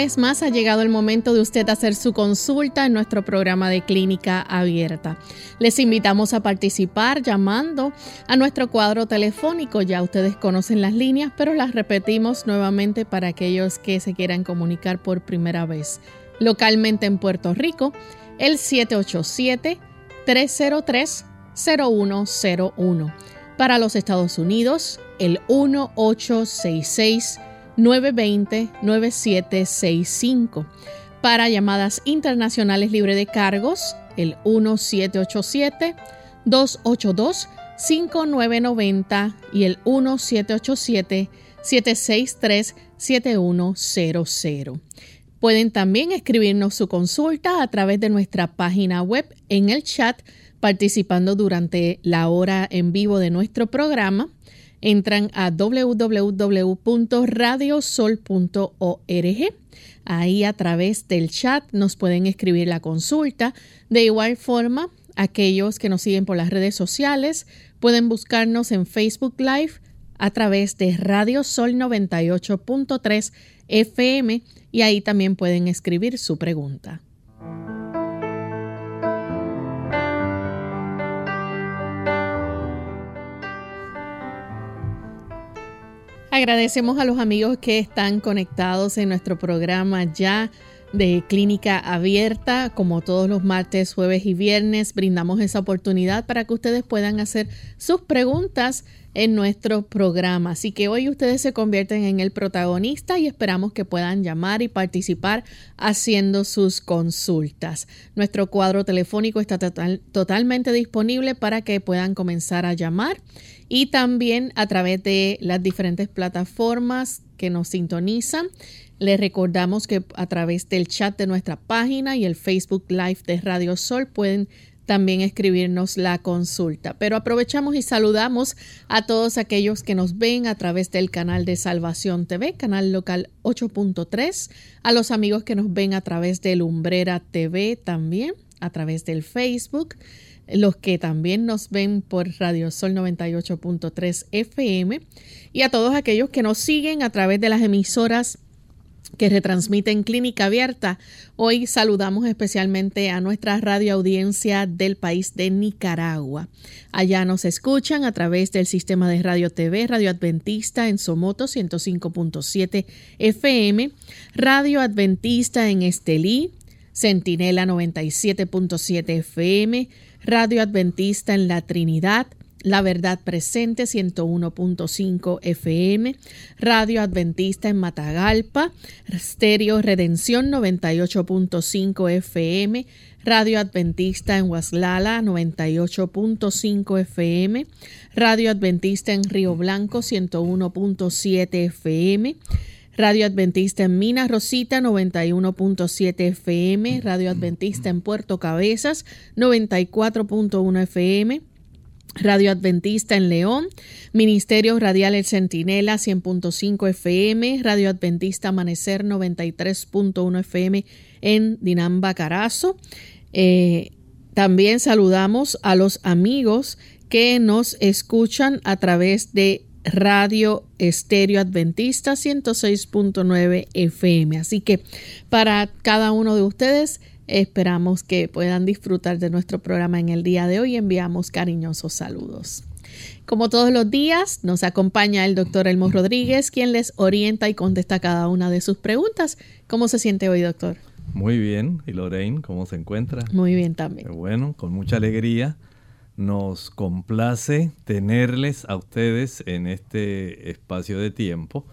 Vez más ha llegado el momento de usted hacer su consulta en nuestro programa de clínica abierta. Les invitamos a participar llamando a nuestro cuadro telefónico. Ya ustedes conocen las líneas, pero las repetimos nuevamente para aquellos que se quieran comunicar por primera vez. Localmente en Puerto Rico, el 787-303-0101. Para los Estados Unidos, el 1866 920-9765. Para llamadas internacionales libre de cargos, el 1787-282-5990 y el 1787-763-7100. Pueden también escribirnos su consulta a través de nuestra página web en el chat participando durante la hora en vivo de nuestro programa entran a www.radiosol.org. Ahí a través del chat nos pueden escribir la consulta. De igual forma, aquellos que nos siguen por las redes sociales pueden buscarnos en Facebook Live a través de Radio Sol 98.3 FM y ahí también pueden escribir su pregunta. Agradecemos a los amigos que están conectados en nuestro programa ya de clínica abierta, como todos los martes, jueves y viernes, brindamos esa oportunidad para que ustedes puedan hacer sus preguntas en nuestro programa. Así que hoy ustedes se convierten en el protagonista y esperamos que puedan llamar y participar haciendo sus consultas. Nuestro cuadro telefónico está totalmente disponible para que puedan comenzar a llamar y también a través de las diferentes plataformas que nos sintonizan. Les recordamos que a través del chat de nuestra página y el Facebook Live de Radio Sol pueden también escribirnos la consulta. Pero aprovechamos y saludamos a todos aquellos que nos ven a través del canal de Salvación TV, canal local 8.3, a los amigos que nos ven a través de Lumbrera TV también, a través del Facebook, los que también nos ven por Radio Sol 98.3 FM y a todos aquellos que nos siguen a través de las emisoras que retransmiten Clínica Abierta. Hoy saludamos especialmente a nuestra radioaudiencia del país de Nicaragua. Allá nos escuchan a través del sistema de radio TV, Radio Adventista en Somoto 105.7 FM, Radio Adventista en Estelí, Centinela 97.7 FM, Radio Adventista en La Trinidad, la Verdad Presente 101.5 FM, Radio Adventista en Matagalpa, Stereo Redención 98.5 FM, Radio Adventista en Huaslala 98.5 FM, Radio Adventista en Río Blanco 101.7 FM, Radio Adventista en Minas Rosita 91.7 FM, Radio Adventista en Puerto Cabezas 94.1 FM, Radio Adventista en León, Ministerio Radial El Centinela 100.5 FM, Radio Adventista Amanecer 93.1 FM en Dinamba Carazo. Eh, también saludamos a los amigos que nos escuchan a través de Radio Estéreo Adventista 106.9 FM. Así que para cada uno de ustedes Esperamos que puedan disfrutar de nuestro programa en el día de hoy. Enviamos cariñosos saludos. Como todos los días, nos acompaña el doctor Elmo Rodríguez, quien les orienta y contesta cada una de sus preguntas. ¿Cómo se siente hoy, doctor? Muy bien. ¿Y Lorraine, cómo se encuentra? Muy bien también. bueno, con mucha alegría. Nos complace tenerles a ustedes en este espacio de tiempo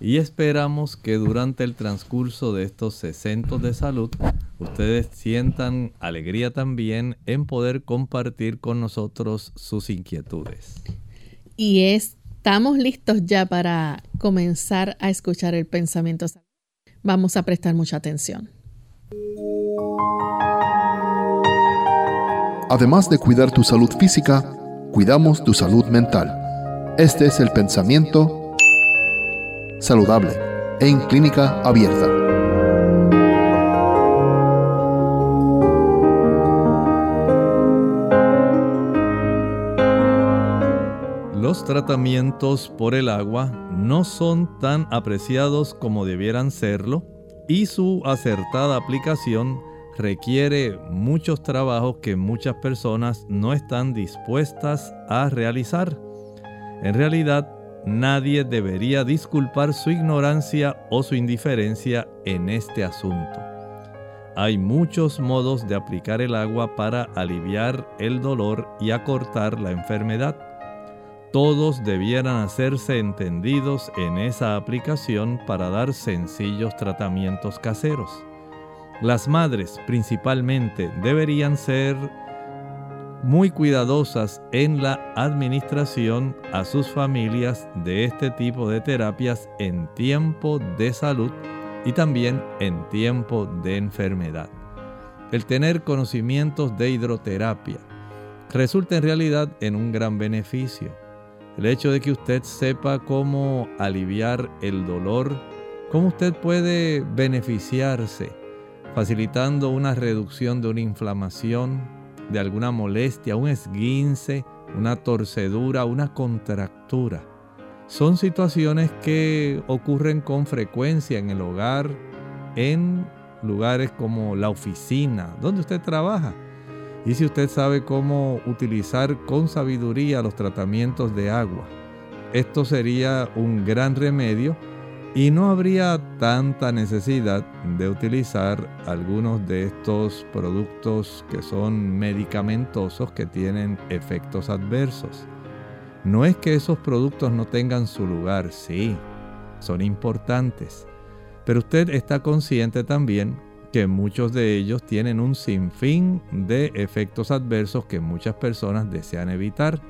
y esperamos que durante el transcurso de estos 60 de salud ustedes sientan alegría también en poder compartir con nosotros sus inquietudes. Y estamos listos ya para comenzar a escuchar el pensamiento. Vamos a prestar mucha atención. Además de cuidar tu salud física, cuidamos tu salud mental. Este es el pensamiento saludable en clínica abierta. Los tratamientos por el agua no son tan apreciados como debieran serlo y su acertada aplicación requiere muchos trabajos que muchas personas no están dispuestas a realizar. En realidad, nadie debería disculpar su ignorancia o su indiferencia en este asunto. Hay muchos modos de aplicar el agua para aliviar el dolor y acortar la enfermedad. Todos debieran hacerse entendidos en esa aplicación para dar sencillos tratamientos caseros. Las madres principalmente deberían ser muy cuidadosas en la administración a sus familias de este tipo de terapias en tiempo de salud y también en tiempo de enfermedad. El tener conocimientos de hidroterapia resulta en realidad en un gran beneficio. El hecho de que usted sepa cómo aliviar el dolor, cómo usted puede beneficiarse, facilitando una reducción de una inflamación, de alguna molestia, un esguince, una torcedura, una contractura. Son situaciones que ocurren con frecuencia en el hogar, en lugares como la oficina, donde usted trabaja. Y si usted sabe cómo utilizar con sabiduría los tratamientos de agua, esto sería un gran remedio y no habría tanta necesidad de utilizar algunos de estos productos que son medicamentosos que tienen efectos adversos. No es que esos productos no tengan su lugar, sí, son importantes, pero usted está consciente también que muchos de ellos tienen un sinfín de efectos adversos que muchas personas desean evitar.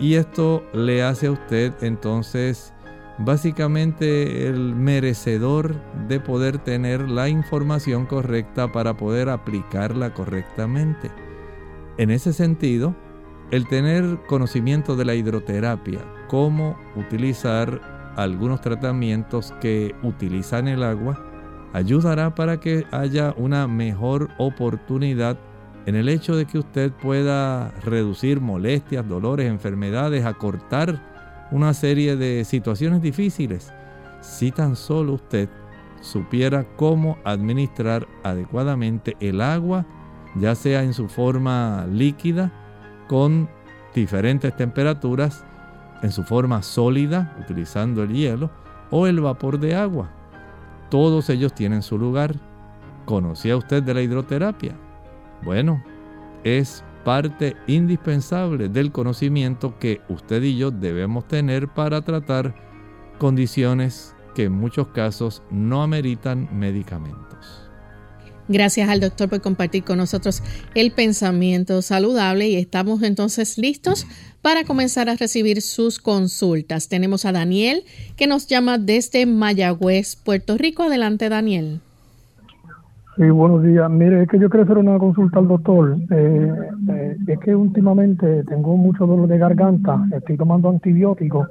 Y esto le hace a usted entonces básicamente el merecedor de poder tener la información correcta para poder aplicarla correctamente. En ese sentido, el tener conocimiento de la hidroterapia, cómo utilizar algunos tratamientos que utilizan el agua, ayudará para que haya una mejor oportunidad en el hecho de que usted pueda reducir molestias, dolores, enfermedades, acortar una serie de situaciones difíciles si tan solo usted supiera cómo administrar adecuadamente el agua, ya sea en su forma líquida, con diferentes temperaturas, en su forma sólida, utilizando el hielo, o el vapor de agua. Todos ellos tienen su lugar. ¿Conocía usted de la hidroterapia? Bueno, es parte indispensable del conocimiento que usted y yo debemos tener para tratar condiciones que en muchos casos no ameritan medicamentos. Gracias al doctor por compartir con nosotros el pensamiento saludable y estamos entonces listos para comenzar a recibir sus consultas. Tenemos a Daniel que nos llama desde Mayagüez, Puerto Rico. Adelante, Daniel. Sí, buenos días. Mire, es que yo quiero hacer una consulta al doctor. Eh, eh, es que últimamente tengo mucho dolor de garganta, estoy tomando antibióticos,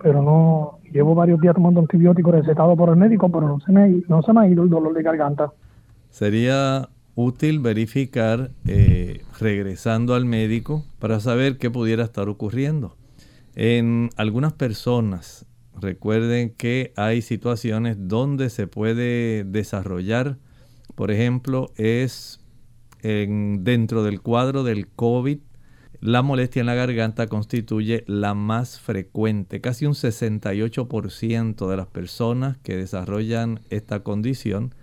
pero no, llevo varios días tomando antibióticos recetados por el médico, pero no se me, no se me ha ido el dolor de garganta. Sería útil verificar eh, regresando al médico para saber qué pudiera estar ocurriendo. En algunas personas, recuerden que hay situaciones donde se puede desarrollar por ejemplo, es dentro del cuadro del COVID, la molestia en la garganta constituye la más frecuente. Casi un 68% de las personas que desarrollan esta condición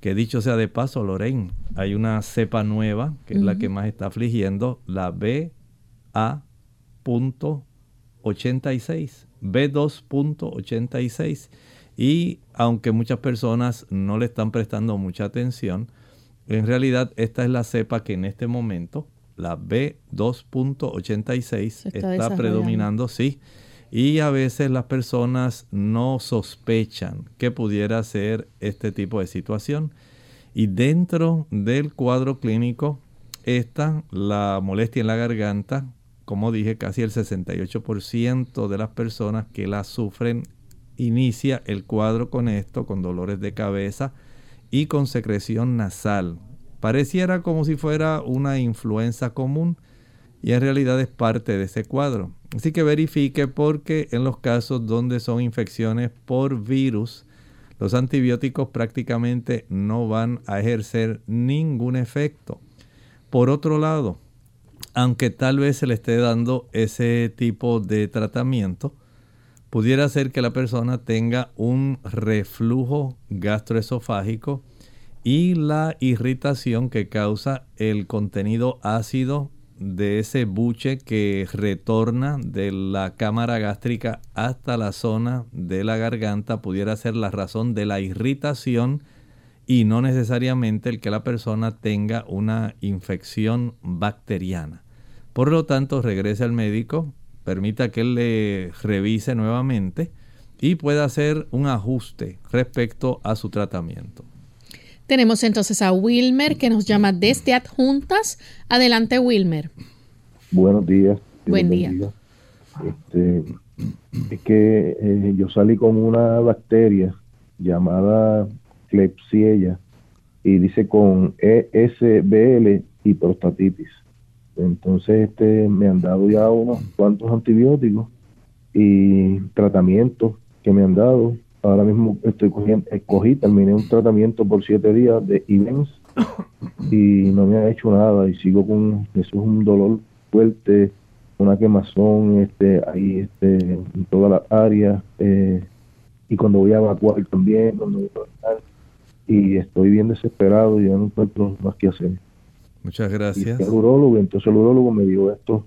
Que dicho sea de paso, Lorraine, hay una cepa nueva que es la que más está afligiendo, la BA.86, B2.86. Y aunque muchas personas no le están prestando mucha atención, en realidad esta es la cepa que en este momento, la B2.86, está, predominando, sí. Y a veces las personas no sospechan que pudiera ser este tipo de situación. Y dentro del cuadro clínico está la molestia en la garganta. Como dije, casi el 68% de las personas que la sufren inicia el cuadro con esto, con dolores de cabeza y con secreción nasal. Pareciera como si fuera una influenza común y en realidad es parte de ese cuadro. Así que verifique porque en los casos donde son infecciones por virus, los antibióticos prácticamente no van a ejercer ningún efecto. Por otro lado, aunque tal vez se le esté dando ese tipo de tratamiento, pudiera ser que la persona tenga un reflujo gastroesofágico y la irritación que causa el contenido ácido de ese buche que retorna de la cámara gástrica hasta la zona de la garganta pudiera ser la razón de la irritación y no necesariamente el que la persona tenga una infección bacteriana. Por lo tanto, regrese al médico, permita que él le revise nuevamente y pueda hacer un ajuste respecto a su tratamiento. Tenemos entonces a Wilmer que nos llama desde Adjuntas. Adelante, Wilmer. Buenos días. Buen día. Este, es que eh, yo salí con una bacteria llamada Klebsiella y dice con ESBL y prostatitis. Entonces, este, me han dado ya unos cuantos antibióticos y tratamientos que me han dado. Ahora mismo estoy cogiendo, escogí, terminé un tratamiento por siete días de IVENS y no me ha hecho nada y sigo con, eso es un dolor fuerte, una quemazón este, ahí este, en toda la área eh, y cuando voy a evacuar también, cuando voy a y estoy bien desesperado y ya no encuentro más que hacer. Muchas gracias. el urólogo, entonces el urólogo me dio estos,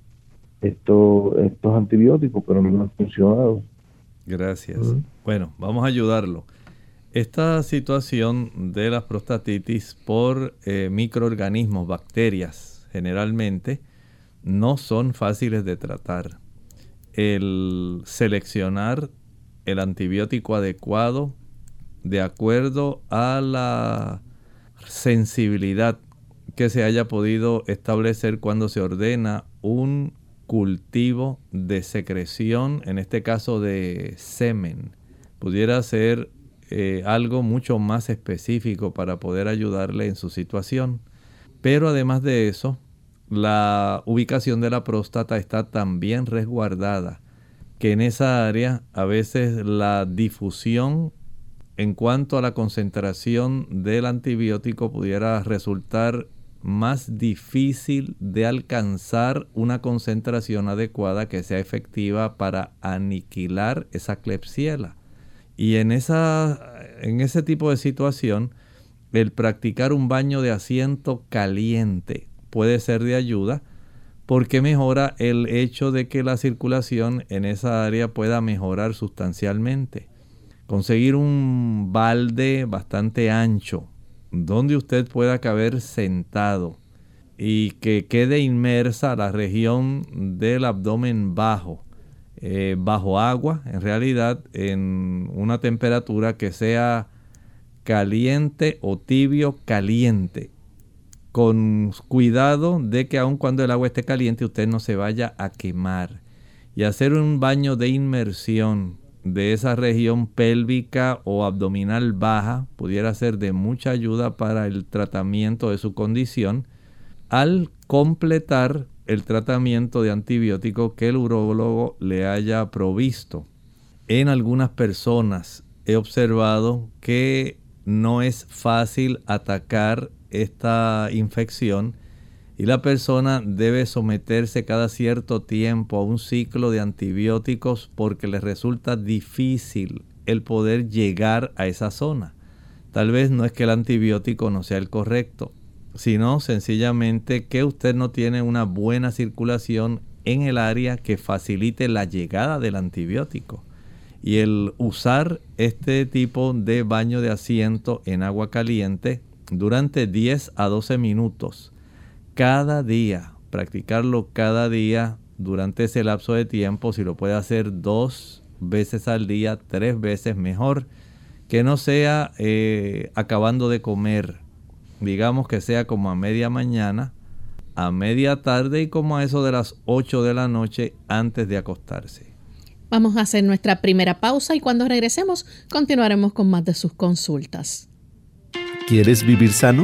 estos, estos antibióticos, pero no me han funcionado. Gracias. Bueno, vamos a ayudarlo. Esta situación de la prostatitis por eh, microorganismos, bacterias, generalmente, no son fáciles de tratar. El seleccionar el antibiótico adecuado de acuerdo a la sensibilidad que se haya podido establecer cuando se ordena un cultivo de secreción, en este caso de semen. Pudiera ser eh, algo mucho más específico para poder ayudarle en su situación. Pero además de eso, la ubicación de la próstata está tan bien resguardada que en esa área a veces la difusión en cuanto a la concentración del antibiótico pudiera resultar más difícil de alcanzar una concentración adecuada que sea efectiva para aniquilar esa clepsiela. Y en, esa, en ese tipo de situación, el practicar un baño de asiento caliente puede ser de ayuda porque mejora el hecho de que la circulación en esa área pueda mejorar sustancialmente. Conseguir un balde bastante ancho donde usted pueda caber sentado y que quede inmersa la región del abdomen bajo, eh, bajo agua, en realidad en una temperatura que sea caliente o tibio caliente, con cuidado de que aun cuando el agua esté caliente usted no se vaya a quemar. Y hacer un baño de inmersión de esa región pélvica o abdominal baja pudiera ser de mucha ayuda para el tratamiento de su condición al completar el tratamiento de antibiótico que el urólogo le haya provisto. En algunas personas he observado que no es fácil atacar esta infección y la persona debe someterse cada cierto tiempo a un ciclo de antibióticos porque le resulta difícil el poder llegar a esa zona. Tal vez no es que el antibiótico no sea el correcto, sino sencillamente que usted no tiene una buena circulación en el área que facilite la llegada del antibiótico. Y el usar este tipo de baño de asiento en agua caliente durante 10 a 12 minutos cada día, practicarlo cada día durante ese lapso de tiempo, si lo puede hacer dos veces al día, tres veces mejor, que no sea eh, acabando de comer, digamos que sea como a media mañana, a media tarde y como a eso de las 8 de la noche antes de acostarse. Vamos a hacer nuestra primera pausa y cuando regresemos continuaremos con más de sus consultas. ¿Quieres vivir sano?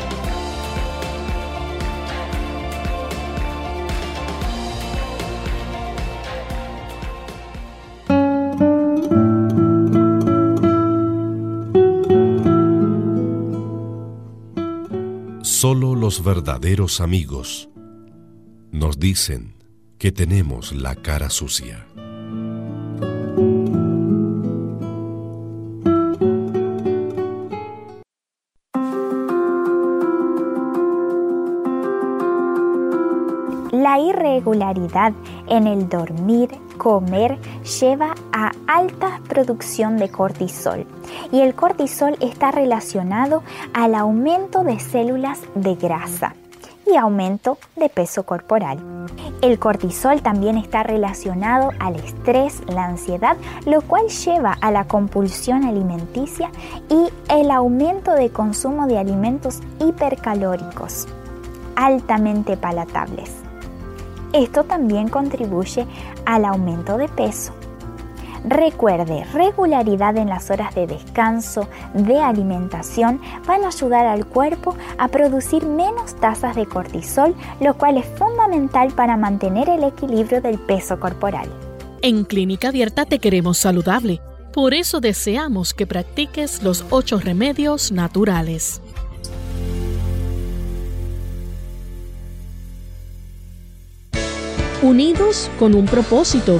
Los verdaderos amigos nos dicen que tenemos la cara sucia. La irregularidad en el dormir, comer, lleva a alta producción de cortisol y el cortisol está relacionado al aumento de células de grasa y aumento de peso corporal. El cortisol también está relacionado al estrés, la ansiedad, lo cual lleva a la compulsión alimenticia y el aumento de consumo de alimentos hipercalóricos, altamente palatables. Esto también contribuye al aumento de peso. Recuerde, regularidad en las horas de descanso, de alimentación, van a ayudar al cuerpo a producir menos tasas de cortisol, lo cual es fundamental para mantener el equilibrio del peso corporal. En Clínica Abierta te queremos saludable, por eso deseamos que practiques los ocho remedios naturales. Unidos con un propósito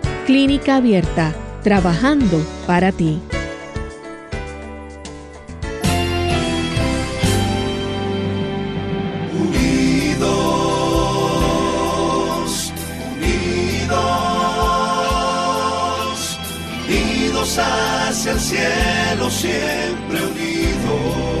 Clínica Abierta, trabajando para ti. Unidos, unidos, unidos hacia el cielo, siempre unidos.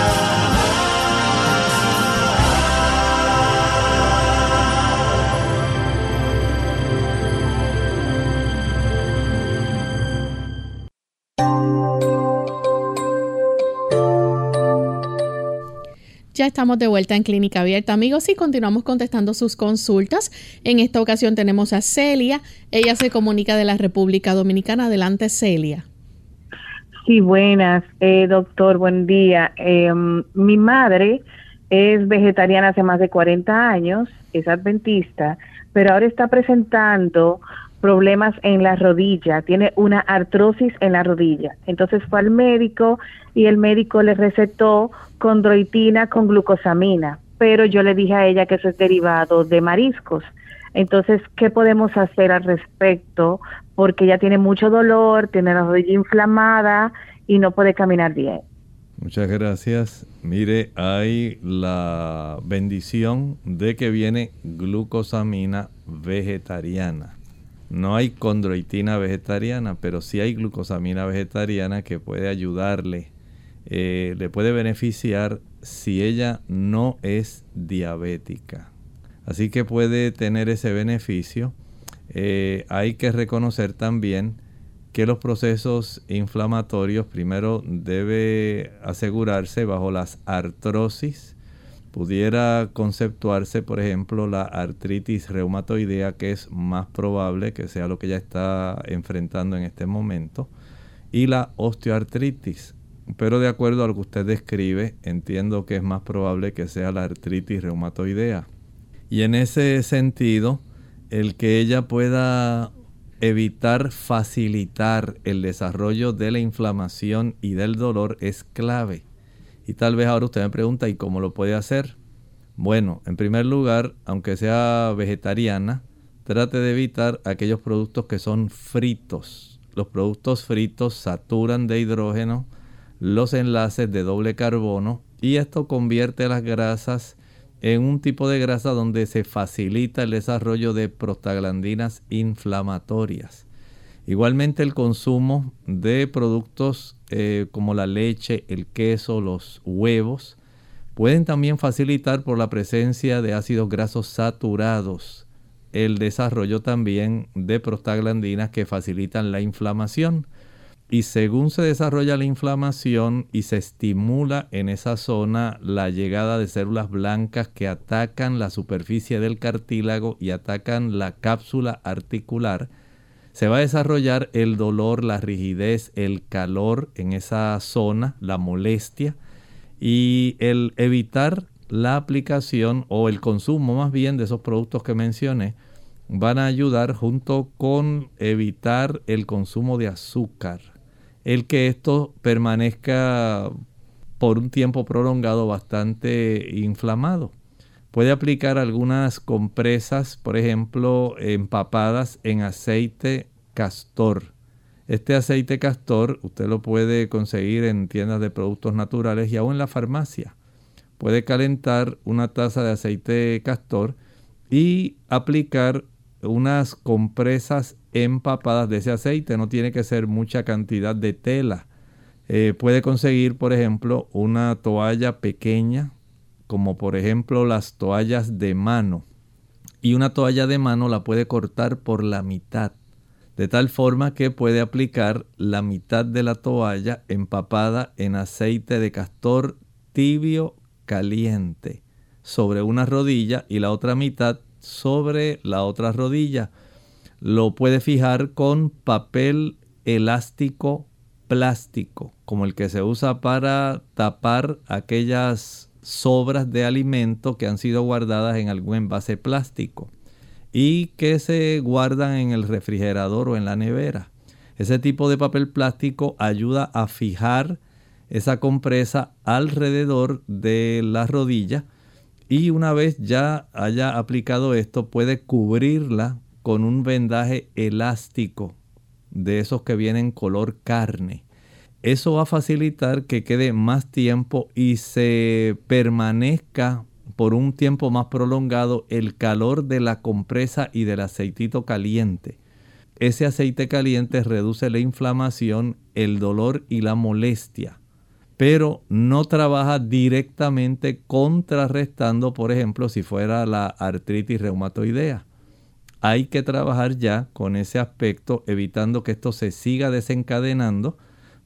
Ya estamos de vuelta en Clínica Abierta, amigos, y continuamos contestando sus consultas. En esta ocasión tenemos a Celia. Ella se comunica de la República Dominicana. Adelante, Celia. Sí, buenas, eh, doctor, buen día. Em, mi madre es vegetariana hace más de 40 años, es adventista, pero ahora está presentando problemas en la rodilla, tiene una artrosis en la rodilla. Entonces fue al médico y el médico le recetó condroitina con glucosamina, pero yo le dije a ella que eso es derivado de mariscos. Entonces, ¿qué podemos hacer al respecto? Porque ella tiene mucho dolor, tiene la rodilla inflamada y no puede caminar bien. Muchas gracias. Mire, hay la bendición de que viene glucosamina vegetariana. No hay condroitina vegetariana, pero sí hay glucosamina vegetariana que puede ayudarle, eh, le puede beneficiar si ella no es diabética. Así que puede tener ese beneficio. Eh, hay que reconocer también que los procesos inflamatorios primero debe asegurarse bajo las artrosis. Pudiera conceptuarse, por ejemplo, la artritis reumatoidea, que es más probable que sea lo que ya está enfrentando en este momento, y la osteoartritis. Pero de acuerdo a lo que usted describe, entiendo que es más probable que sea la artritis reumatoidea. Y en ese sentido, el que ella pueda evitar facilitar el desarrollo de la inflamación y del dolor es clave. Y tal vez ahora usted me pregunta, ¿y cómo lo puede hacer? Bueno, en primer lugar, aunque sea vegetariana, trate de evitar aquellos productos que son fritos. Los productos fritos saturan de hidrógeno los enlaces de doble carbono y esto convierte las grasas en un tipo de grasa donde se facilita el desarrollo de prostaglandinas inflamatorias. Igualmente el consumo de productos eh, como la leche, el queso, los huevos, pueden también facilitar por la presencia de ácidos grasos saturados el desarrollo también de prostaglandinas que facilitan la inflamación. Y según se desarrolla la inflamación y se estimula en esa zona la llegada de células blancas que atacan la superficie del cartílago y atacan la cápsula articular, se va a desarrollar el dolor, la rigidez, el calor en esa zona, la molestia y el evitar la aplicación o el consumo más bien de esos productos que mencioné van a ayudar junto con evitar el consumo de azúcar el que esto permanezca por un tiempo prolongado bastante inflamado. Puede aplicar algunas compresas, por ejemplo, empapadas en aceite castor. Este aceite castor usted lo puede conseguir en tiendas de productos naturales y aún en la farmacia. Puede calentar una taza de aceite castor y aplicar unas compresas empapadas de ese aceite. No tiene que ser mucha cantidad de tela. Eh, puede conseguir, por ejemplo, una toalla pequeña, como por ejemplo las toallas de mano. Y una toalla de mano la puede cortar por la mitad, de tal forma que puede aplicar la mitad de la toalla empapada en aceite de castor tibio caliente sobre una rodilla y la otra mitad sobre la otra rodilla. Lo puede fijar con papel elástico plástico, como el que se usa para tapar aquellas sobras de alimento que han sido guardadas en algún envase plástico y que se guardan en el refrigerador o en la nevera. Ese tipo de papel plástico ayuda a fijar esa compresa alrededor de la rodilla y una vez ya haya aplicado esto puede cubrirla con un vendaje elástico de esos que vienen color carne. Eso va a facilitar que quede más tiempo y se permanezca por un tiempo más prolongado el calor de la compresa y del aceitito caliente. Ese aceite caliente reduce la inflamación, el dolor y la molestia pero no trabaja directamente contrarrestando, por ejemplo, si fuera la artritis reumatoidea. Hay que trabajar ya con ese aspecto, evitando que esto se siga desencadenando,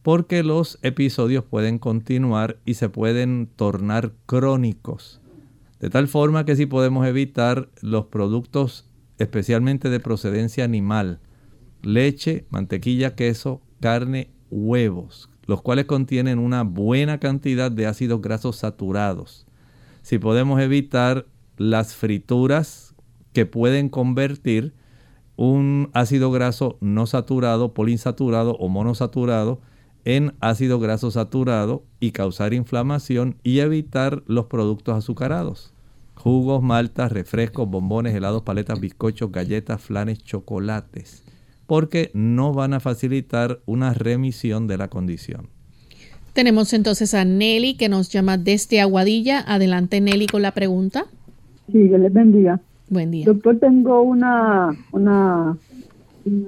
porque los episodios pueden continuar y se pueden tornar crónicos. De tal forma que si podemos evitar los productos especialmente de procedencia animal, leche, mantequilla, queso, carne, huevos, los cuales contienen una buena cantidad de ácidos grasos saturados. si podemos evitar las frituras que pueden convertir un ácido graso no saturado, polinsaturado o monosaturado en ácido graso saturado y causar inflamación y evitar los productos azucarados. Jugos, maltas, refrescos, bombones, helados, paletas, bizcochos, galletas, flanes, chocolates, porque no van a facilitar una remisión de la condición. Tenemos entonces a Nelly que nos llama desde Aguadilla. Adelante Nelly con la pregunta. Sí, que les bendiga. Buen día. Doctor, tengo una, una,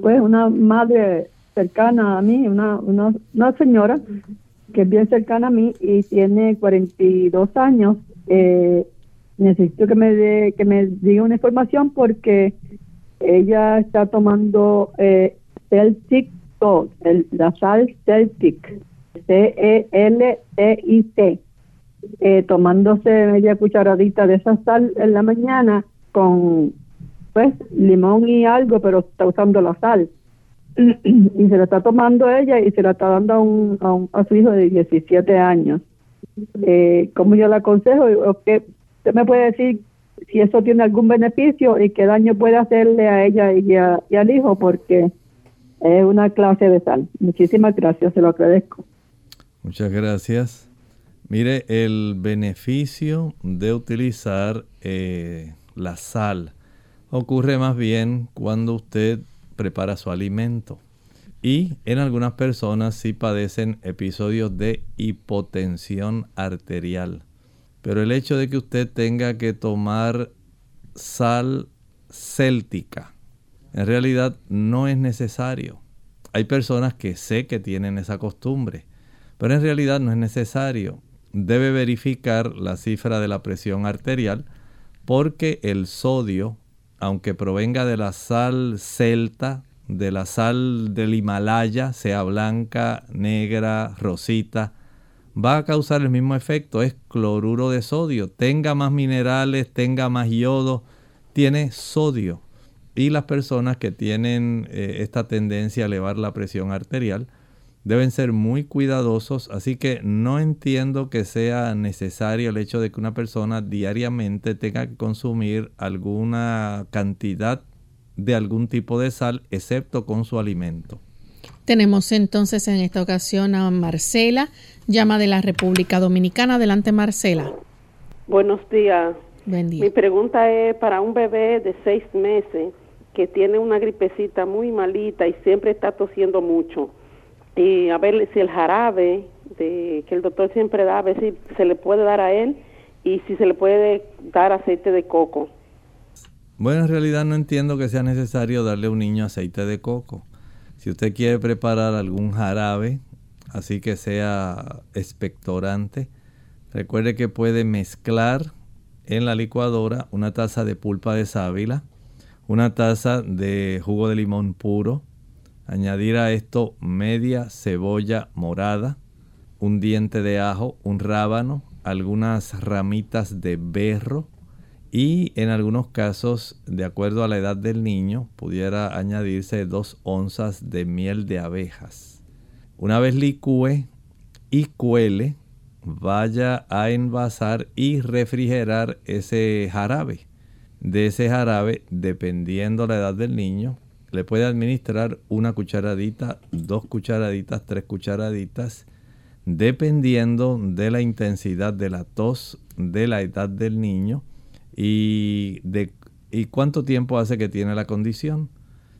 pues una madre cercana a mí, una, una, una señora que es bien cercana a mí y tiene 42 años. Eh, necesito que me de, que me diga una información porque ella está tomando eh, Celtic Gold, el, la sal Celtic, C-E-L-T-I-C, eh, tomándose media cucharadita de esa sal en la mañana con pues limón y algo, pero está usando la sal. Y se la está tomando ella y se la está dando a, un, a, su hijo de 17 años. Eh, ¿Cómo yo la aconsejo? ¿Usted me puede decir si eso tiene algún beneficio y qué daño puede hacerle a ella y, y al hijo? Porque es una clase de sal. Muchísimas gracias, se lo agradezco. Muchas gracias. Mire, el beneficio de utilizar eh, la sal ocurre más bien cuando usted prepara su alimento. Y en algunas personas sí padecen episodios de hipotensión arterial. Pero el hecho de que usted tenga que tomar sal céltica, en realidad no es necesario. Hay personas que sé que tienen esa costumbre, pero en realidad no es necesario. Debe verificar la cifra de la presión arterial porque el sodio aunque provenga de la sal celta, de la sal del Himalaya, sea blanca, negra, rosita, va a causar el mismo efecto, es cloruro de sodio. Tenga más minerales, tenga más yodo, tiene sodio. Y las personas que tienen eh, esta tendencia a elevar la presión arterial deben ser muy cuidadosos, así que no entiendo que sea necesario el hecho de que una persona diariamente tenga que consumir alguna cantidad de algún tipo de sal, excepto con su alimento. Tenemos entonces en esta ocasión a Marcela, llama de la República Dominicana. Adelante, Marcela. Buenos días. Buen día. Mi pregunta es para un bebé de seis meses que tiene una gripecita muy malita y siempre está tosiendo mucho y a ver si el jarabe de, que el doctor siempre da, a ver si se le puede dar a él y si se le puede dar aceite de coco. Bueno, en realidad no entiendo que sea necesario darle a un niño aceite de coco. Si usted quiere preparar algún jarabe, así que sea expectorante, recuerde que puede mezclar en la licuadora una taza de pulpa de sábila, una taza de jugo de limón puro, Añadir a esto media cebolla morada, un diente de ajo, un rábano, algunas ramitas de berro y en algunos casos, de acuerdo a la edad del niño, pudiera añadirse dos onzas de miel de abejas. Una vez licúe y cuele, vaya a envasar y refrigerar ese jarabe. De ese jarabe, dependiendo la edad del niño, le puede administrar una cucharadita, dos cucharaditas, tres cucharaditas, dependiendo de la intensidad de la tos, de la edad del niño y de y cuánto tiempo hace que tiene la condición.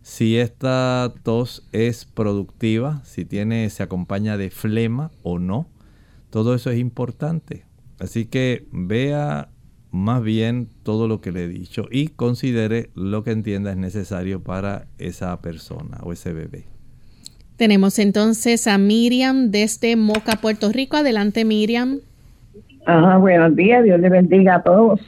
Si esta tos es productiva, si tiene, se acompaña de flema o no, todo eso es importante. Así que vea más bien todo lo que le he dicho y considere lo que entienda es necesario para esa persona o ese bebé. Tenemos entonces a Miriam desde Moca, Puerto Rico. Adelante, Miriam. Ajá, buenos días, Dios le bendiga a todos.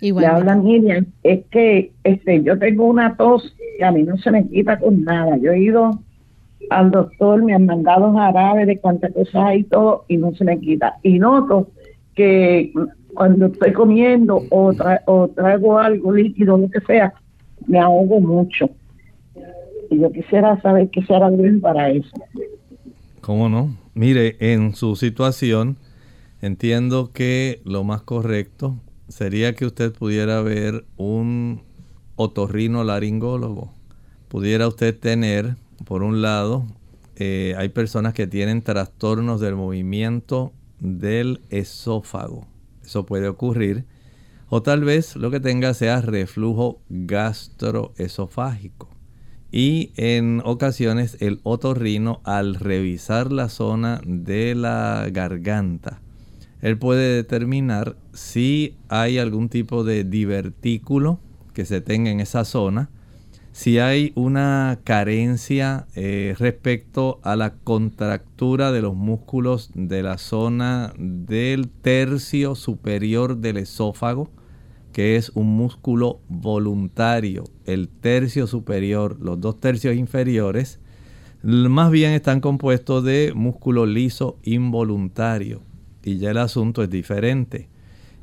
Igual. Le habla Miriam. Es que este, yo tengo una tos que a mí no se me quita con nada. Yo he ido al doctor, me han mandado jarabe de cuántas cosas hay y todo, y no se me quita. Y noto que cuando estoy comiendo o, o traigo algo líquido, lo que sea, me ahogo mucho. Y yo quisiera saber qué será bien para eso. ¿Cómo no? Mire, en su situación, Entiendo que lo más correcto sería que usted pudiera ver un otorrino laringólogo. Pudiera usted tener, por un lado, eh, hay personas que tienen trastornos del movimiento del esófago. Eso puede ocurrir. O tal vez lo que tenga sea reflujo gastroesofágico. Y en ocasiones el otorrino al revisar la zona de la garganta, él puede determinar si hay algún tipo de divertículo que se tenga en esa zona, si hay una carencia eh, respecto a la contractura de los músculos de la zona del tercio superior del esófago, que es un músculo voluntario. El tercio superior, los dos tercios inferiores, más bien están compuestos de músculo liso involuntario. Y ya el asunto es diferente.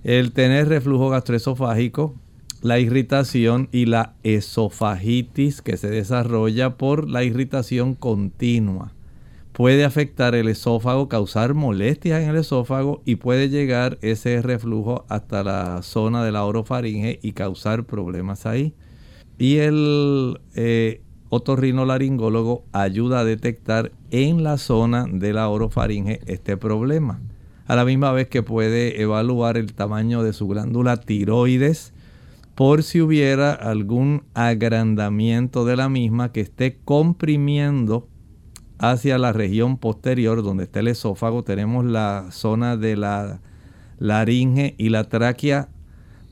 El tener reflujo gastroesofágico la irritación y la esofagitis que se desarrolla por la irritación continua. Puede afectar el esófago, causar molestias en el esófago y puede llegar ese reflujo hasta la zona de la orofaringe y causar problemas ahí. Y el eh, otorrinolaringólogo ayuda a detectar en la zona de la orofaringe este problema. A la misma vez que puede evaluar el tamaño de su glándula tiroides, por si hubiera algún agrandamiento de la misma que esté comprimiendo hacia la región posterior donde está el esófago. Tenemos la zona de la laringe y la tráquea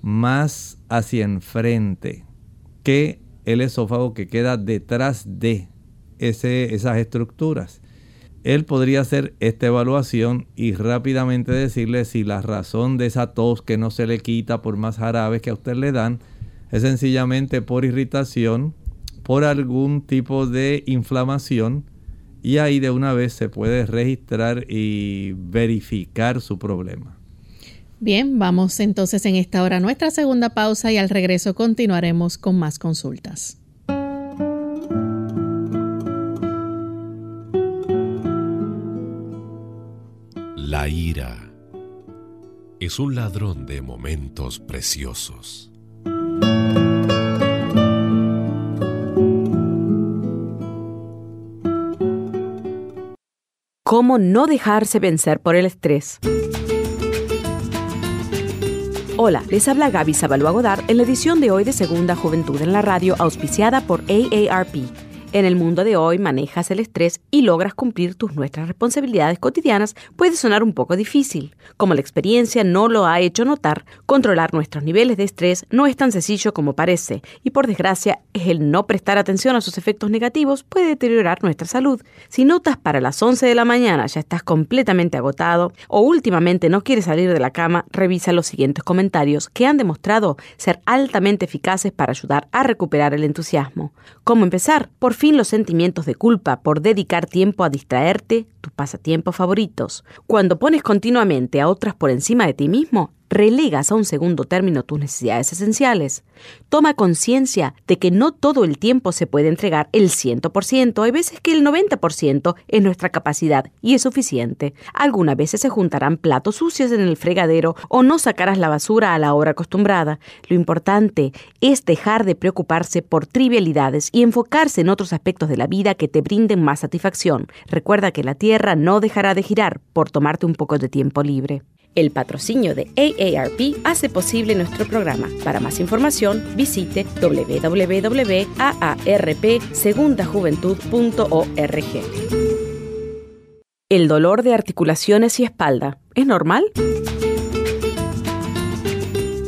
más hacia enfrente que el esófago que queda detrás de esas estructuras él podría hacer esta evaluación y rápidamente decirle si la razón de esa tos que no se le quita por más jarabes que a usted le dan es sencillamente por irritación, por algún tipo de inflamación y ahí de una vez se puede registrar y verificar su problema. Bien, vamos entonces en esta hora a nuestra segunda pausa y al regreso continuaremos con más consultas. La ira es un ladrón de momentos preciosos. ¿Cómo no dejarse vencer por el estrés? Hola, les habla Gaby Sabalua Godard en la edición de hoy de Segunda Juventud en la Radio, auspiciada por AARP. En el mundo de hoy manejas el estrés y logras cumplir tus nuestras responsabilidades cotidianas puede sonar un poco difícil. Como la experiencia no lo ha hecho notar, controlar nuestros niveles de estrés no es tan sencillo como parece y por desgracia el no prestar atención a sus efectos negativos puede deteriorar nuestra salud. Si notas para las 11 de la mañana ya estás completamente agotado o últimamente no quieres salir de la cama, revisa los siguientes comentarios que han demostrado ser altamente eficaces para ayudar a recuperar el entusiasmo. ¿Cómo empezar? Por fin los sentimientos de culpa por dedicar tiempo a distraerte, tus pasatiempos favoritos. Cuando pones continuamente a otras por encima de ti mismo, relegas a un segundo término tus necesidades esenciales. Toma conciencia de que no todo el tiempo se puede entregar el 100%, hay veces que el 90% es nuestra capacidad y es suficiente. Algunas veces se juntarán platos sucios en el fregadero o no sacarás la basura a la hora acostumbrada. Lo importante es dejar de preocuparse por trivialidades y enfocarse en otros aspectos de la vida que te brinden más satisfacción. Recuerda que la Tierra no dejará de girar por tomarte un poco de tiempo libre. El patrocinio de AARP hace posible nuestro programa. Para más información, visite www.aarpsegundajuventud.org. ¿El dolor de articulaciones y espalda es normal?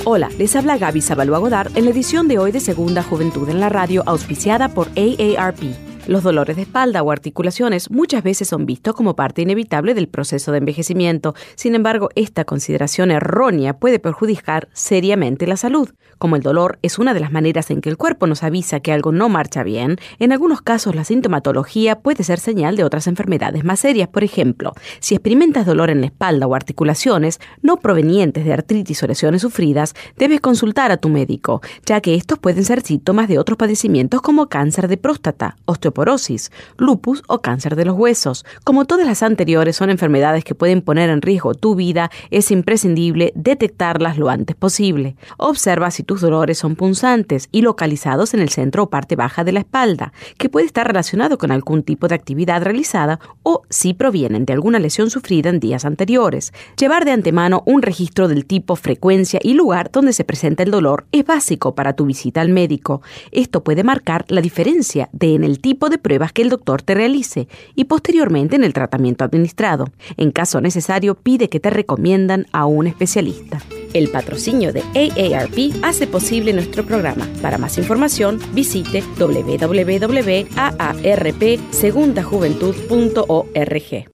Hola, les habla Gaby Sabalua Godard en la edición de hoy de Segunda Juventud en la Radio, auspiciada por AARP. Los dolores de espalda o articulaciones muchas veces son vistos como parte inevitable del proceso de envejecimiento. Sin embargo, esta consideración errónea puede perjudicar seriamente la salud. Como el dolor es una de las maneras en que el cuerpo nos avisa que algo no marcha bien, en algunos casos la sintomatología puede ser señal de otras enfermedades más serias. Por ejemplo, si experimentas dolor en la espalda o articulaciones no provenientes de artritis o lesiones sufridas, debes consultar a tu médico, ya que estos pueden ser síntomas de otros padecimientos como cáncer de próstata, osteoporosis, osteoporosis, lupus o cáncer de los huesos. Como todas las anteriores son enfermedades que pueden poner en riesgo tu vida, es imprescindible detectarlas lo antes posible. Observa si tus dolores son punzantes y localizados en el centro o parte baja de la espalda, que puede estar relacionado con algún tipo de actividad realizada o si provienen de alguna lesión sufrida en días anteriores. Llevar de antemano un registro del tipo, frecuencia y lugar donde se presenta el dolor es básico para tu visita al médico. Esto puede marcar la diferencia de en el tipo de pruebas que el doctor te realice y posteriormente en el tratamiento administrado. En caso necesario, pide que te recomiendan a un especialista. El patrocinio de AARP hace posible nuestro programa. Para más información, visite www.aarpsegundajuventud.org.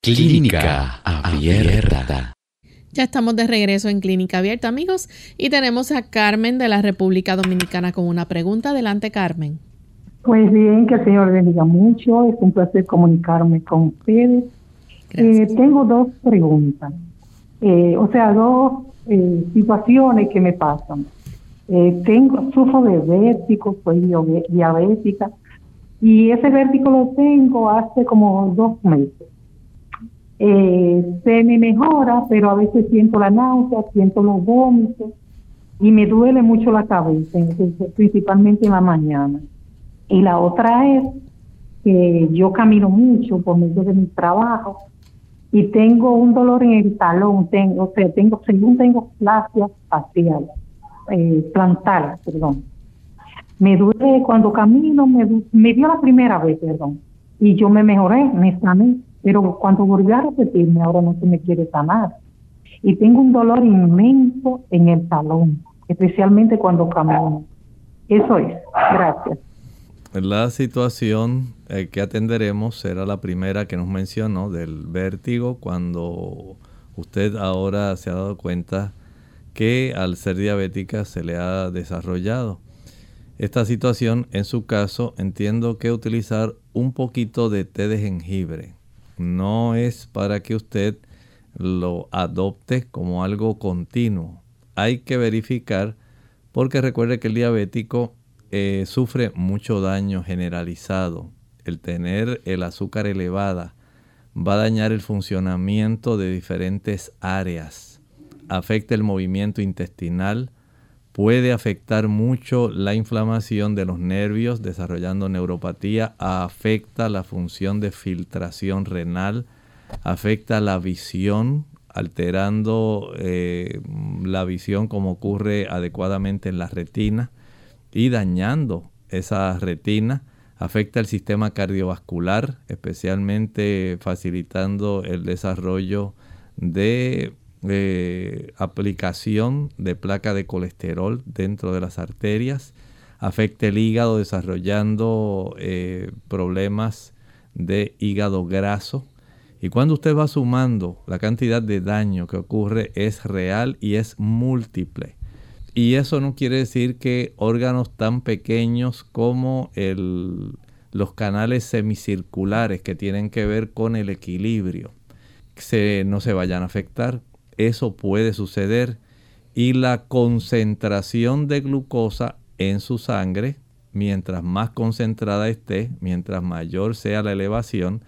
Clínica Abierta. Ya estamos de regreso en Clínica Abierta, amigos, y tenemos a Carmen de la República Dominicana con una pregunta. Adelante, Carmen. Pues bien, que el Señor bendiga mucho. Es un placer comunicarme con ustedes. Eh, tengo dos preguntas, eh, o sea, dos eh, situaciones que me pasan. tengo, sufro de vértigo, soy diabética, y ese vértigo lo tengo hace como dos meses. se me mejora, pero a veces siento la náusea, siento los vómitos y me duele mucho la cabeza, principalmente en la mañana. Y la otra es que yo camino mucho por medio de mi trabajo y tengo un dolor en el talón, tengo, o tengo, según tengo fascia facial, eh, perdón. Me duele cuando camino, me, me dio la primera vez, perdón, y yo me mejoré, me sané, pero cuando volví a repetirme, ahora no se me quiere sanar. Y tengo un dolor inmenso en el talón, especialmente cuando camino. Eso es. Gracias. La situación eh, que atenderemos será la primera que nos mencionó del vértigo cuando usted ahora se ha dado cuenta que al ser diabética se le ha desarrollado. Esta situación, en su caso, entiendo que utilizar un poquito de té de jengibre no es para que usted lo adopte como algo continuo. Hay que verificar porque recuerde que el diabético eh, sufre mucho daño generalizado. El tener el azúcar elevada va a dañar el funcionamiento de diferentes áreas. Afecta el movimiento intestinal, puede afectar mucho la inflamación de los nervios, desarrollando neuropatía, afecta la función de filtración renal, afecta la visión, alterando eh, la visión como ocurre adecuadamente en la retina y dañando esa retina. Afecta el sistema cardiovascular, especialmente facilitando el desarrollo de eh, aplicación de placa de colesterol dentro de las arterias. Afecta el hígado desarrollando eh, problemas de hígado graso. Y cuando usted va sumando, la cantidad de daño que ocurre es real y es múltiple. Y eso no quiere decir que órganos tan pequeños como los canales semicirculares que tienen que ver con el equilibrio no se vayan a afectar. Eso puede suceder. Y la concentración de glucosa en su sangre, mientras más concentrada esté, mientras mayor sea la elevación,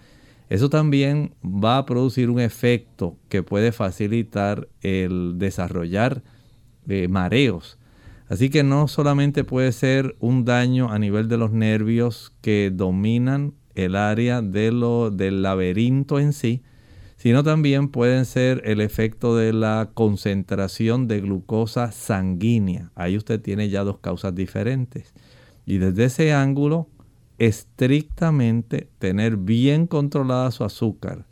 eso también va a producir un efecto que puede facilitar el desarrollar mareos. Así que no solamente puede ser un daño a nivel de los nervios que dominan el área de lo, del laberinto en sí, sino también pueden ser el efecto de la concentración de glucosa sanguínea. Ahí usted tiene ya dos causas diferentes. Y desde ese ángulo, estrictamente tener bien controlada su azúcar,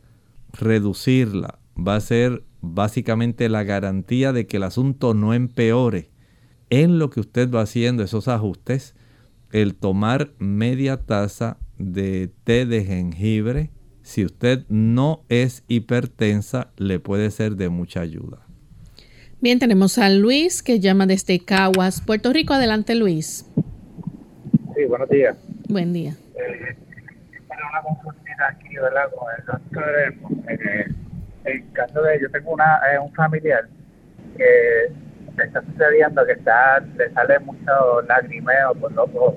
reducirla, va a ser básicamente la garantía de que el asunto no empeore. En lo que usted va haciendo esos ajustes, el tomar media taza de té de jengibre, si usted no es hipertensa, le puede ser de mucha ayuda. Bien, tenemos a Luis que llama desde Caguas, Puerto Rico. Adelante, Luis. Sí, buenos días. Buen día. Eh, para una consulta aquí, ¿verdad? Con el doctor, eh, en caso de, yo tengo una, eh, un familiar que está sucediendo que está, le sale mucho lagrimeo por los ojos.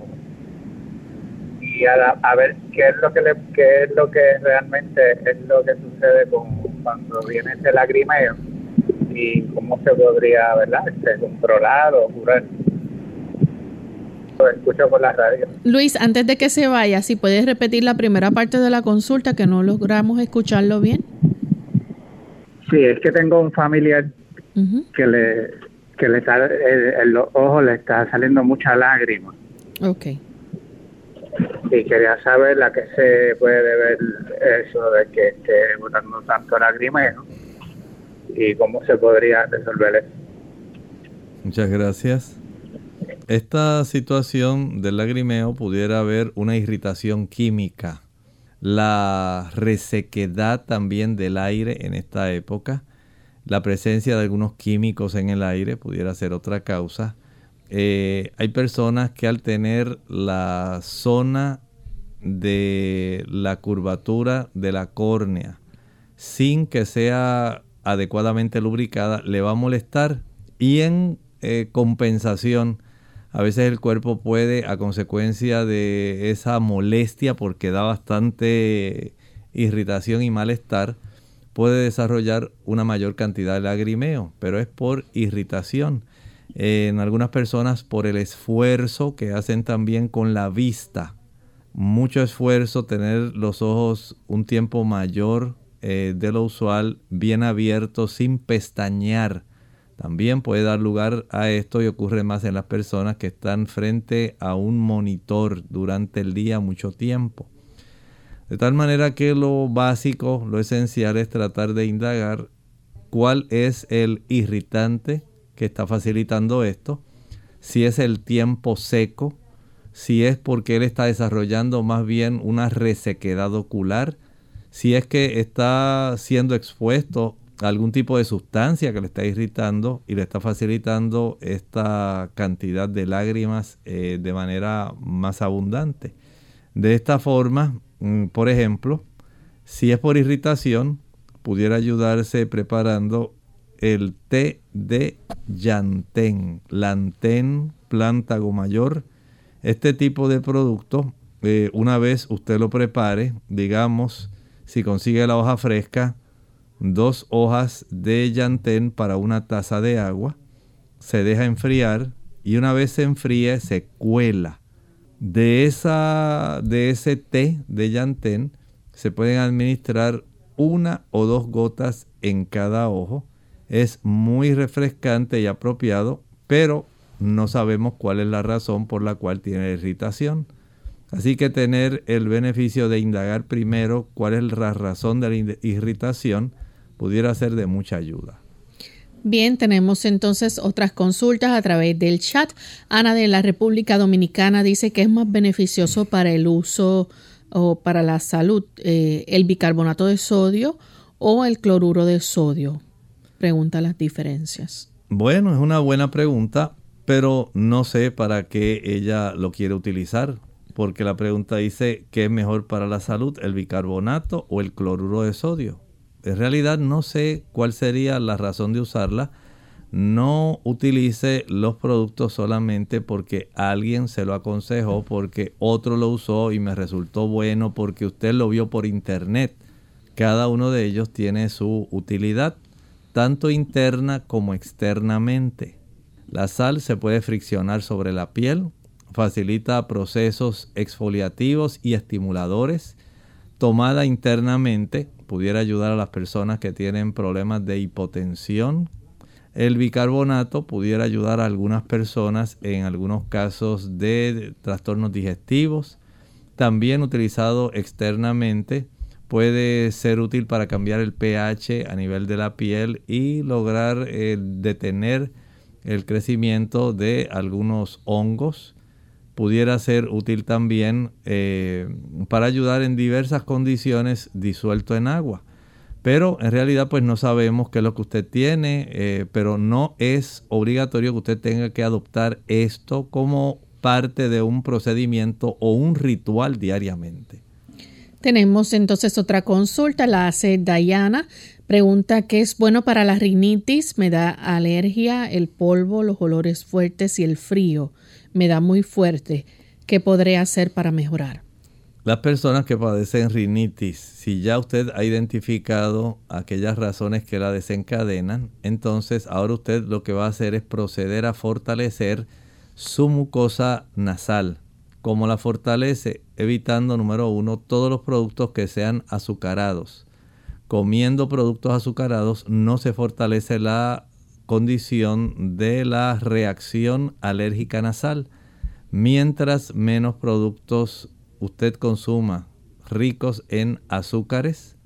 Y y a, ver qué es lo que le, qué es lo que realmente es lo que sucede con cuando viene ese lagrimeo y cómo se podría verdad este, controlar o curar lo escucho por la radio. Luis antes de que se vaya si puedes repetir la primera parte de la consulta que no logramos escucharlo bien sí es que tengo un familiar que le que le está en los ojos le está saliendo mucha lágrima. Okay y quería saber a qué se puede deber eso de que esté botando tanto lagrimeo y cómo se podría resolver eso. Muchas gracias. Esta situación del lagrimeo pudiera haber una irritación química, la resequedad también del aire en esta época, la presencia de algunos químicos en el aire pudiera ser otra causa. Eh, hay personas que al tener la zona de la curvatura de la córnea sin que sea adecuadamente lubricada le va a molestar y en eh, compensación a veces el cuerpo puede a consecuencia de esa molestia porque da bastante irritación y malestar puede desarrollar una mayor cantidad de lagrimeo pero es por irritación en algunas personas por el esfuerzo que hacen también con la vista. Mucho esfuerzo, tener los ojos un tiempo mayor eh, de lo usual, bien abiertos, sin pestañear. También puede dar lugar a esto y ocurre más en las personas que están frente a un monitor durante el día mucho tiempo. De tal manera que lo básico, lo esencial es tratar de indagar cuál es el irritante que está facilitando esto, si es el tiempo seco, si es porque él está desarrollando más bien una resequedad ocular, si es que está siendo expuesto algún tipo de sustancia que le está irritando y le está facilitando esta cantidad de lágrimas eh, de manera más abundante. De esta forma, mm, por ejemplo, si es por irritación, pudiera ayudarse preparando el té de llantén, lantén, plántago mayor. Este tipo de producto, eh, una vez usted lo prepare, digamos, si consigue la hoja fresca, dos hojas de llantén para una taza de agua, se deja enfriar y una vez se enfríe se cuela. De, esa, de ese té de llantén se pueden administrar una o dos gotas en cada ojo es muy refrescante y apropiado, pero no sabemos cuál es la razón por la cual tiene irritación. Así que tener el beneficio de indagar primero cuál es la razón de la irritación pudiera ser de mucha ayuda. Bien, tenemos entonces otras consultas a través del chat. Ana de la República Dominicana dice que es más beneficioso para el uso o para la salud eh, el bicarbonato de sodio o el cloruro de sodio pregunta las diferencias? Bueno, es una buena pregunta, pero no sé para qué ella lo quiere utilizar, porque la pregunta dice qué es mejor para la salud, el bicarbonato o el cloruro de sodio. En realidad no sé cuál sería la razón de usarla. No utilice los productos solamente porque alguien se lo aconsejó, porque otro lo usó y me resultó bueno, porque usted lo vio por internet. Cada uno de ellos tiene su utilidad tanto interna como externamente. La sal se puede friccionar sobre la piel, facilita procesos exfoliativos y estimuladores. Tomada internamente pudiera ayudar a las personas que tienen problemas de hipotensión. El bicarbonato pudiera ayudar a algunas personas en algunos casos de trastornos digestivos. También utilizado externamente puede ser útil para cambiar el pH a nivel de la piel y lograr eh, detener el crecimiento de algunos hongos. Pudiera ser útil también eh, para ayudar en diversas condiciones disuelto en agua. Pero en realidad pues no sabemos qué es lo que usted tiene, eh, pero no es obligatorio que usted tenga que adoptar esto como parte de un procedimiento o un ritual diariamente. Tenemos entonces otra consulta, la hace Diana. Pregunta qué es bueno para la rinitis. Me da alergia, el polvo, los olores fuertes y el frío. Me da muy fuerte. ¿Qué podré hacer para mejorar? Las personas que padecen rinitis, si ya usted ha identificado aquellas razones que la desencadenan, entonces ahora usted lo que va a hacer es proceder a fortalecer su mucosa nasal. ¿Cómo la fortalece? Evitando, número uno, todos los productos que sean azucarados. Comiendo productos azucarados no se fortalece la condición de la reacción alérgica nasal. Mientras menos productos usted consuma ricos en azúcares,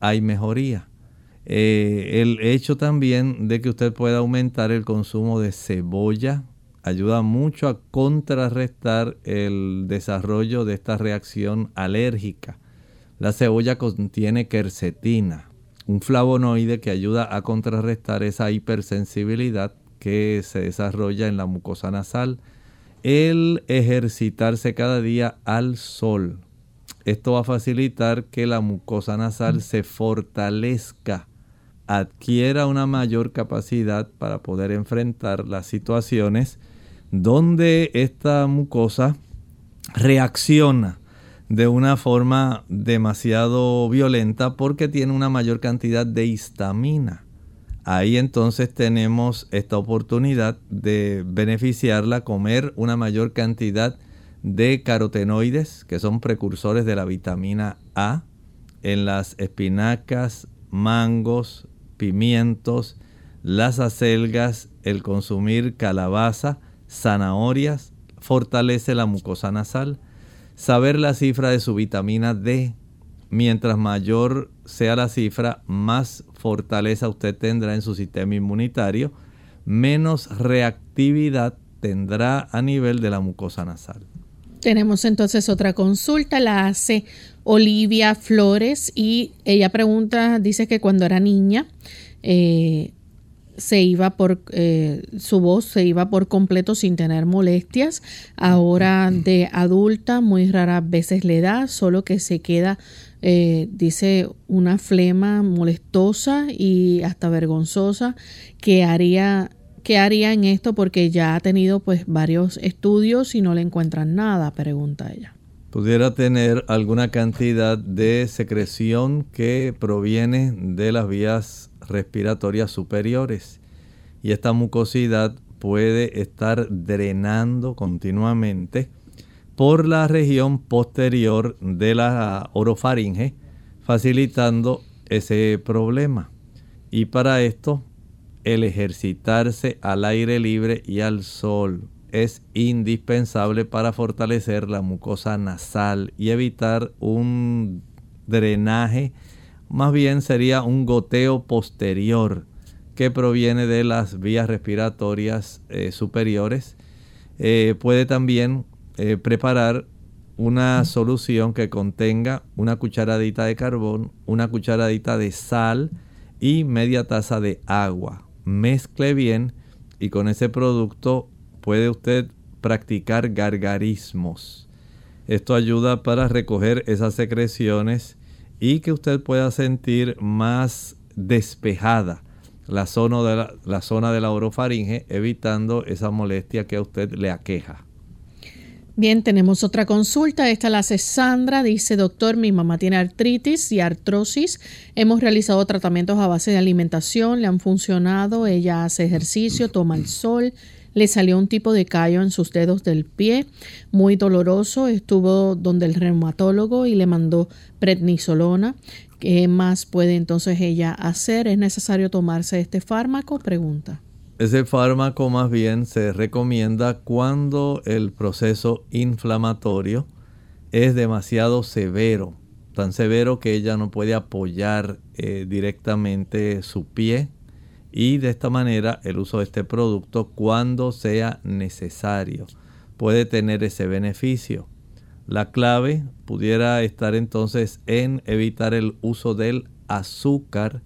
hay mejoría. Eh, el hecho también de que usted pueda aumentar el consumo de cebolla ayuda mucho a contrarrestar el desarrollo de esta reacción alérgica. La cebolla contiene quercetina, un flavonoide que ayuda a contrarrestar esa hipersensibilidad que se desarrolla en la mucosa nasal. El ejercitarse cada día al sol. Esto va a facilitar que la mucosa nasal se fortalezca, adquiera una mayor capacidad para poder enfrentar las situaciones donde esta mucosa reacciona de una forma demasiado violenta porque tiene una mayor cantidad de histamina. Ahí entonces tenemos esta oportunidad de beneficiarla, comer una mayor cantidad de carotenoides, que son precursores de la vitamina A, en las espinacas, mangos, pimientos, las acelgas, el consumir calabaza, zanahorias, fortalece la mucosa nasal. Saber la cifra de su vitamina D, mientras mayor sea la cifra, más fortaleza usted tendrá en su sistema inmunitario, menos reactividad tendrá a nivel de la mucosa nasal. Tenemos entonces otra consulta, la hace Olivia Flores y ella pregunta, dice que cuando era niña eh, se iba por eh, su voz se iba por completo sin tener molestias. Ahora de adulta muy raras veces le da, solo que se queda eh, dice una flema molestosa y hasta vergonzosa que haría ¿Qué haría en esto? Porque ya ha tenido pues varios estudios y no le encuentran nada, pregunta ella. Pudiera tener alguna cantidad de secreción que proviene de las vías respiratorias superiores y esta mucosidad puede estar drenando continuamente por la región posterior de la orofaringe, facilitando ese problema. Y para esto, el ejercitarse al aire libre y al sol es indispensable para fortalecer la mucosa nasal y evitar un drenaje, más bien sería un goteo posterior que proviene de las vías respiratorias eh, superiores. Eh, puede también eh, preparar una solución que contenga una cucharadita de carbón, una cucharadita de sal y media taza de agua. Mezcle bien y con ese producto puede usted practicar gargarismos. Esto ayuda para recoger esas secreciones y que usted pueda sentir más despejada la zona de la, zona de la orofaringe, evitando esa molestia que a usted le aqueja. Bien, tenemos otra consulta. Esta la hace Sandra. Dice, doctor, mi mamá tiene artritis y artrosis. Hemos realizado tratamientos a base de alimentación, le han funcionado. Ella hace ejercicio, toma el sol. Le salió un tipo de callo en sus dedos del pie, muy doloroso. Estuvo donde el reumatólogo y le mandó prednisolona. ¿Qué más puede entonces ella hacer? ¿Es necesario tomarse este fármaco? Pregunta. Ese fármaco más bien se recomienda cuando el proceso inflamatorio es demasiado severo, tan severo que ella no puede apoyar eh, directamente su pie y de esta manera el uso de este producto cuando sea necesario puede tener ese beneficio. La clave pudiera estar entonces en evitar el uso del azúcar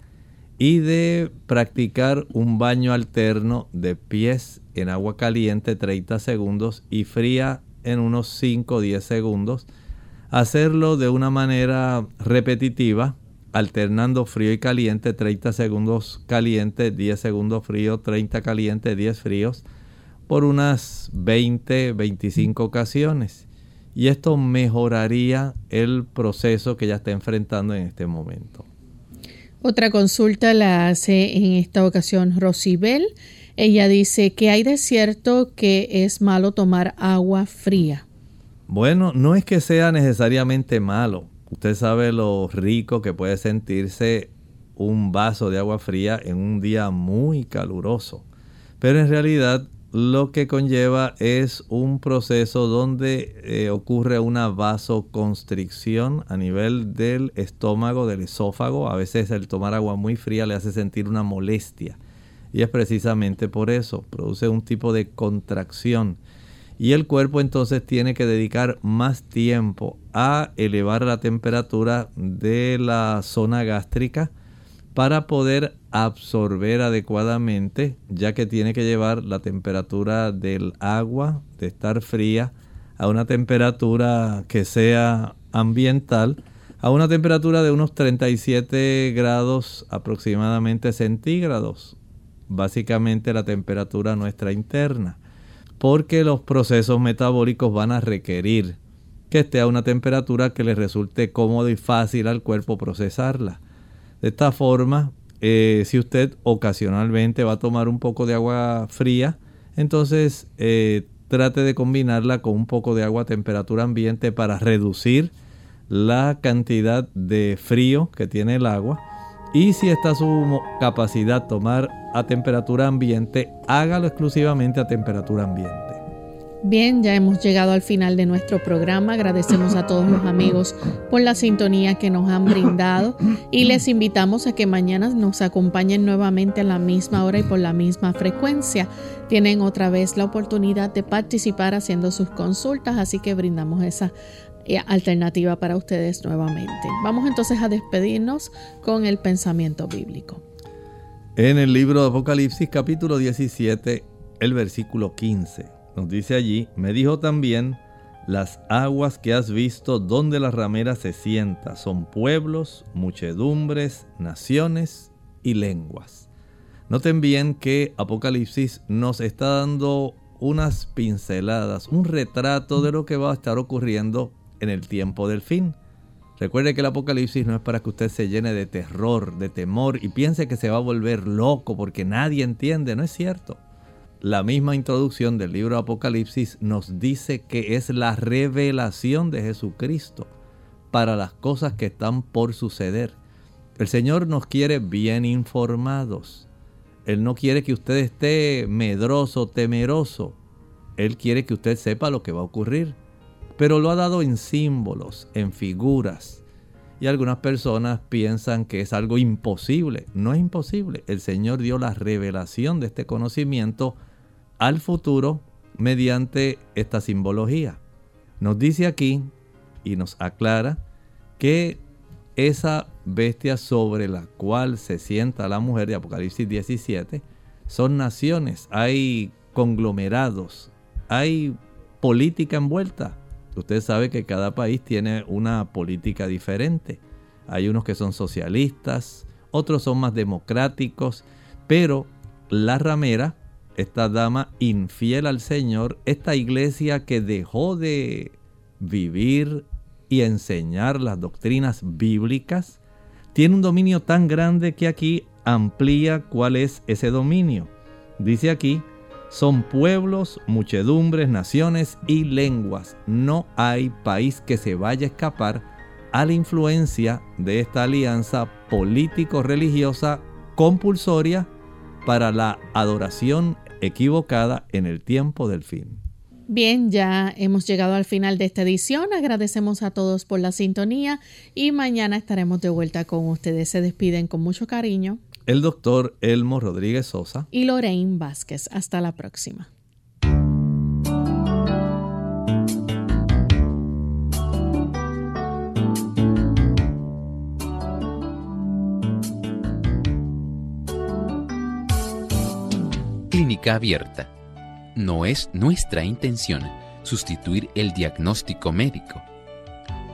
y de practicar un baño alterno de pies en agua caliente 30 segundos y fría en unos 5 o 10 segundos. Hacerlo de una manera repetitiva, alternando frío y caliente, 30 segundos caliente, 10 segundos frío, 30 caliente, 10 fríos, por unas 20, 25 ocasiones. y esto mejoraría el proceso que ella está enfrentando en este momento. Otra consulta la hace en esta ocasión Rosibel. Ella dice que hay de cierto que es malo tomar agua fría. Bueno, no es que sea necesariamente malo. Usted sabe lo rico que puede sentirse un vaso de agua fría en un día muy caluroso. Pero en realidad lo que conlleva es un proceso donde eh, ocurre una vasoconstricción a nivel del estómago, del esófago. A veces el tomar agua muy fría le hace sentir una molestia. Y es precisamente por eso, produce un tipo de contracción. Y el cuerpo entonces tiene que dedicar más tiempo a elevar la temperatura de la zona gástrica para poder absorber adecuadamente, ya que tiene que llevar la temperatura del agua, de estar fría, a una temperatura que sea ambiental, a una temperatura de unos 37 grados aproximadamente centígrados, básicamente la temperatura nuestra interna, porque los procesos metabólicos van a requerir que esté a una temperatura que le resulte cómodo y fácil al cuerpo procesarla. De esta forma, eh, si usted ocasionalmente va a tomar un poco de agua fría, entonces eh, trate de combinarla con un poco de agua a temperatura ambiente para reducir la cantidad de frío que tiene el agua. Y si está su capacidad tomar a temperatura ambiente, hágalo exclusivamente a temperatura ambiente. Bien, ya hemos llegado al final de nuestro programa. Agradecemos a todos los amigos por la sintonía que nos han brindado y les invitamos a que mañana nos acompañen nuevamente a la misma hora y por la misma frecuencia. Tienen otra vez la oportunidad de participar haciendo sus consultas, así que brindamos esa alternativa para ustedes nuevamente. Vamos entonces a despedirnos con el pensamiento bíblico. En el libro de Apocalipsis capítulo 17, el versículo 15 nos dice allí, me dijo también, las aguas que has visto donde la ramera se sienta son pueblos, muchedumbres, naciones y lenguas. Noten bien que Apocalipsis nos está dando unas pinceladas, un retrato de lo que va a estar ocurriendo en el tiempo del fin. Recuerde que el Apocalipsis no es para que usted se llene de terror, de temor y piense que se va a volver loco porque nadie entiende, no es cierto la misma introducción del libro Apocalipsis nos dice que es la revelación de Jesucristo para las cosas que están por suceder. El Señor nos quiere bien informados. Él no quiere que usted esté medroso, temeroso. Él quiere que usted sepa lo que va a ocurrir. Pero lo ha dado en símbolos, en figuras. Y algunas personas piensan que es algo imposible. No es imposible. El Señor dio la revelación de este conocimiento al futuro mediante esta simbología. Nos dice aquí y nos aclara que esa bestia sobre la cual se sienta la mujer de Apocalipsis 17 son naciones, hay conglomerados, hay política envuelta. Usted sabe que cada país tiene una política diferente. Hay unos que son socialistas, otros son más democráticos, pero la ramera esta dama infiel al Señor, esta iglesia que dejó de vivir y enseñar las doctrinas bíblicas, tiene un dominio tan grande que aquí amplía cuál es ese dominio. Dice aquí, son pueblos, muchedumbres, naciones y lenguas. No hay país que se vaya a escapar a la influencia de esta alianza político-religiosa compulsoria para la adoración equivocada en el tiempo del fin. Bien, ya hemos llegado al final de esta edición. Agradecemos a todos por la sintonía y mañana estaremos de vuelta con ustedes. Se despiden con mucho cariño. El doctor Elmo Rodríguez Sosa y Lorraine Vázquez. Hasta la próxima. Clínica Abierta. No es nuestra intención sustituir el diagnóstico médico.